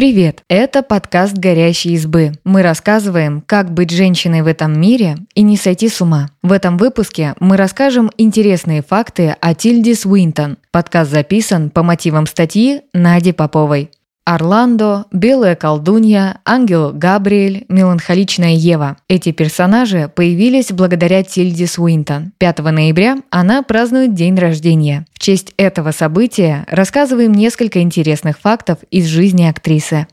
Привет! Это подкаст «Горящие избы». Мы рассказываем, как быть женщиной в этом мире и не сойти с ума. В этом выпуске мы расскажем интересные факты о Тильде Свинтон. Подкаст записан по мотивам статьи Нади Поповой. Орландо, Белая колдунья, Ангел Габриэль, Меланхоличная Ева. Эти персонажи появились благодаря Тильде Суинтон. 5 ноября она празднует день рождения. В честь этого события рассказываем несколько интересных фактов из жизни актрисы.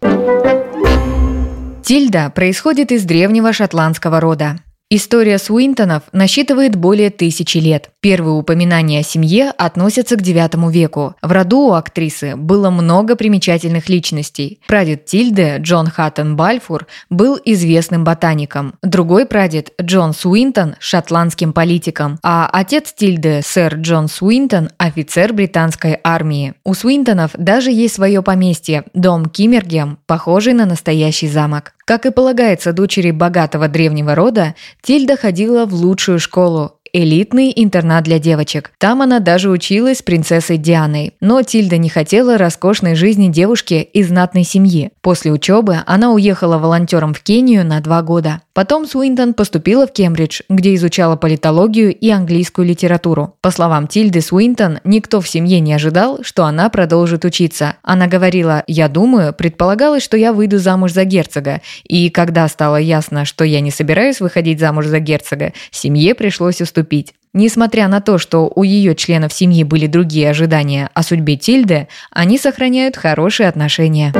Тильда происходит из древнего шотландского рода. История Суинтонов насчитывает более тысячи лет. Первые упоминания о семье относятся к IX веку. В роду у актрисы было много примечательных личностей. Прадед Тильды, Джон Хаттон Бальфур, был известным ботаником. Другой прадед, Джон Суинтон, шотландским политиком. А отец Тильды, сэр Джон Суинтон, офицер британской армии. У Суинтонов даже есть свое поместье – дом Киммергем, похожий на настоящий замок. Как и полагается дочери богатого древнего рода, Тильда ходила в лучшую школу, элитный интернат для девочек. Там она даже училась с принцессой Дианой. Но Тильда не хотела роскошной жизни девушки из знатной семьи. После учебы она уехала волонтером в Кению на два года. Потом Суинтон поступила в Кембридж, где изучала политологию и английскую литературу. По словам Тильды Суинтон, никто в семье не ожидал, что она продолжит учиться. Она говорила «Я думаю, предполагалось, что я выйду замуж за герцога, и когда стало ясно, что я не собираюсь выходить замуж за герцога, семье пришлось уступить». Несмотря на то, что у ее членов семьи были другие ожидания о судьбе Тильды, они сохраняют хорошие отношения.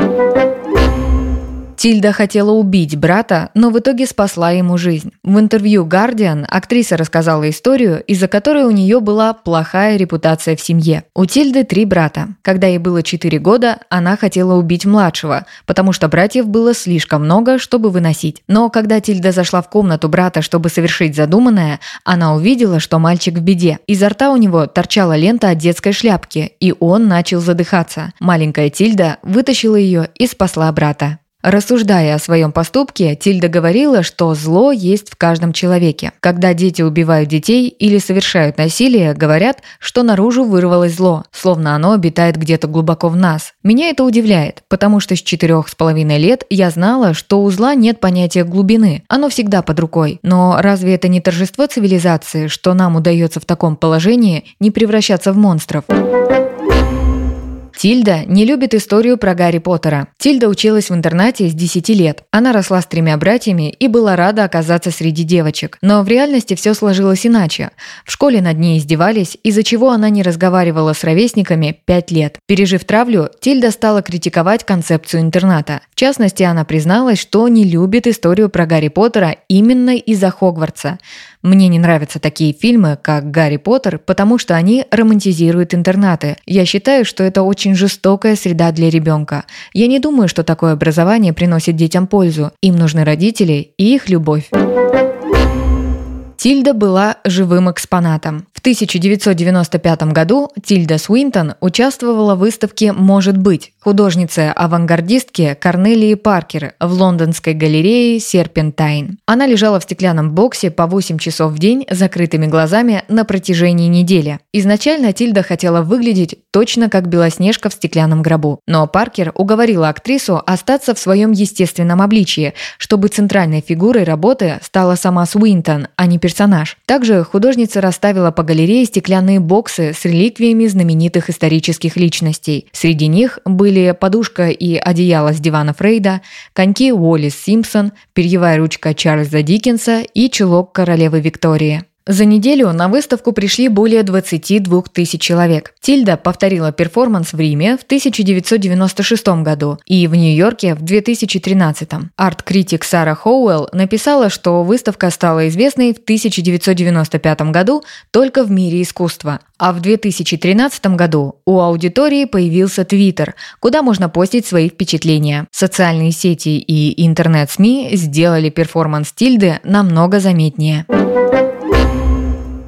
Тильда хотела убить брата, но в итоге спасла ему жизнь. В интервью Guardian актриса рассказала историю, из-за которой у нее была плохая репутация в семье. У Тильды три брата. Когда ей было 4 года, она хотела убить младшего, потому что братьев было слишком много, чтобы выносить. Но когда Тильда зашла в комнату брата, чтобы совершить задуманное, она увидела, что мальчик в беде. Изо рта у него торчала лента от детской шляпки, и он начал задыхаться. Маленькая Тильда вытащила ее и спасла брата. Рассуждая о своем поступке, Тильда говорила, что зло есть в каждом человеке. Когда дети убивают детей или совершают насилие, говорят, что наружу вырвалось зло, словно оно обитает где-то глубоко в нас. Меня это удивляет, потому что с четырех с половиной лет я знала, что у зла нет понятия глубины, оно всегда под рукой. Но разве это не торжество цивилизации, что нам удается в таком положении не превращаться в монстров? Тильда не любит историю про Гарри Поттера. Тильда училась в интернате с 10 лет. Она росла с тремя братьями и была рада оказаться среди девочек. Но в реальности все сложилось иначе. В школе над ней издевались, из-за чего она не разговаривала с ровесниками 5 лет. Пережив травлю, Тильда стала критиковать концепцию интерната. В частности, она призналась, что не любит историю про Гарри Поттера именно из-за Хогвартса. Мне не нравятся такие фильмы, как «Гарри Поттер», потому что они романтизируют интернаты. Я считаю, что это очень жестокая среда для ребенка. Я не думаю, что такое образование приносит детям пользу. Им нужны родители и их любовь. Тильда была живым экспонатом. В 1995 году Тильда Суинтон участвовала в выставке «Может быть» художницы-авангардистки Корнелии Паркер в лондонской галерее «Серпентайн». Она лежала в стеклянном боксе по 8 часов в день закрытыми глазами на протяжении недели. Изначально Тильда хотела выглядеть точно как Белоснежка в стеклянном гробу. Но Паркер уговорила актрису остаться в своем естественном обличии, чтобы центральной фигурой работы стала сама Суинтон, а не персонаж. Также художница расставила по галерее стеклянные боксы с реликвиями знаменитых исторических личностей. Среди них были подушка и одеяло с дивана Фрейда, коньки Уоллис Симпсон, перьевая ручка Чарльза Диккенса и чулок королевы Виктории. За неделю на выставку пришли более 22 тысяч человек. Тильда повторила перформанс в Риме в 1996 году и в Нью-Йорке в 2013. Арт-критик Сара Хоуэлл написала, что выставка стала известной в 1995 году только в мире искусства. А в 2013 году у аудитории появился Твиттер, куда можно постить свои впечатления. Социальные сети и интернет-СМИ сделали перформанс Тильды намного заметнее.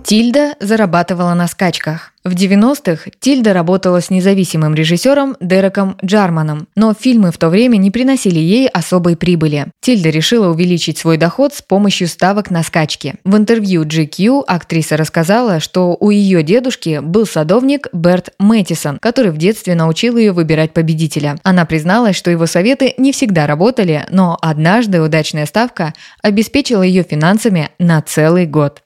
Тильда зарабатывала на скачках. В 90-х Тильда работала с независимым режиссером Дереком Джарманом, но фильмы в то время не приносили ей особой прибыли. Тильда решила увеличить свой доход с помощью ставок на скачки. В интервью GQ актриса рассказала, что у ее дедушки был садовник Берт Мэттисон, который в детстве научил ее выбирать победителя. Она призналась, что его советы не всегда работали, но однажды удачная ставка обеспечила ее финансами на целый год.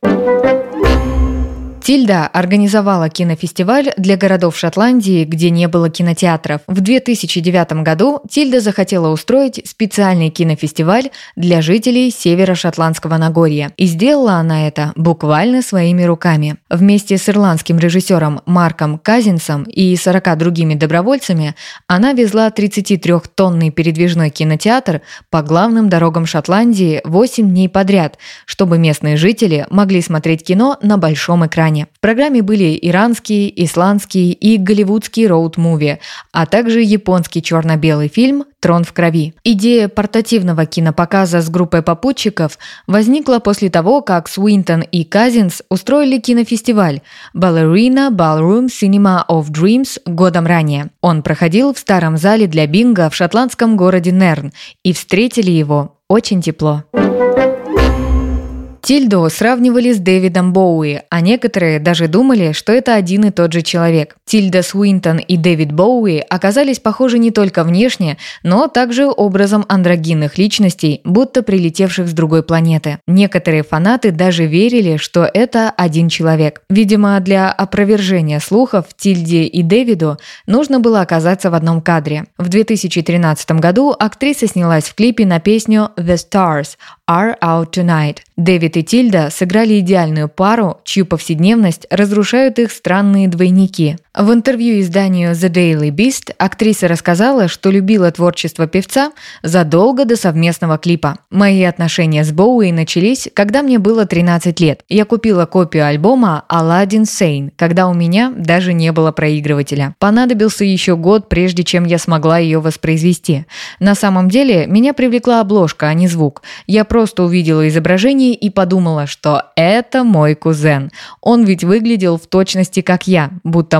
Тильда организовала кинофестиваль для городов Шотландии, где не было кинотеатров. В 2009 году Тильда захотела устроить специальный кинофестиваль для жителей северо-шотландского Нагорья. И сделала она это буквально своими руками. Вместе с ирландским режиссером Марком Казинсом и 40 другими добровольцами она везла 33-тонный передвижной кинотеатр по главным дорогам Шотландии 8 дней подряд, чтобы местные жители могли смотреть кино на большом экране экране. В программе были иранские, исландские и голливудские роуд-муви, а также японский черно-белый фильм «Трон в крови». Идея портативного кинопоказа с группой попутчиков возникла после того, как Свинтон и Казинс устроили кинофестиваль Ballerina Ballroom Cinema of Dreams годом ранее. Он проходил в старом зале для бинго в шотландском городе Нерн, и встретили его очень тепло. Тильду сравнивали с Дэвидом Боуи, а некоторые даже думали, что это один и тот же человек. Тильда Свинтон и Дэвид Боуи оказались похожи не только внешне, но также образом андрогинных личностей, будто прилетевших с другой планеты. Некоторые фанаты даже верили, что это один человек. Видимо, для опровержения слухов Тильде и Дэвиду нужно было оказаться в одном кадре. В 2013 году актриса снялась в клипе на песню «The Stars» «Are Out Tonight». Дэвид и Тильда сыграли идеальную пару, чью повседневность разрушают их странные двойники. В интервью изданию The Daily Beast актриса рассказала, что любила творчество певца задолго до совместного клипа. «Мои отношения с Боуи начались, когда мне было 13 лет. Я купила копию альбома Aladdin Sane, когда у меня даже не было проигрывателя. Понадобился еще год, прежде чем я смогла ее воспроизвести. На самом деле, меня привлекла обложка, а не звук. Я просто увидела изображение и подумала, что это мой кузен. Он ведь выглядел в точности как я, будто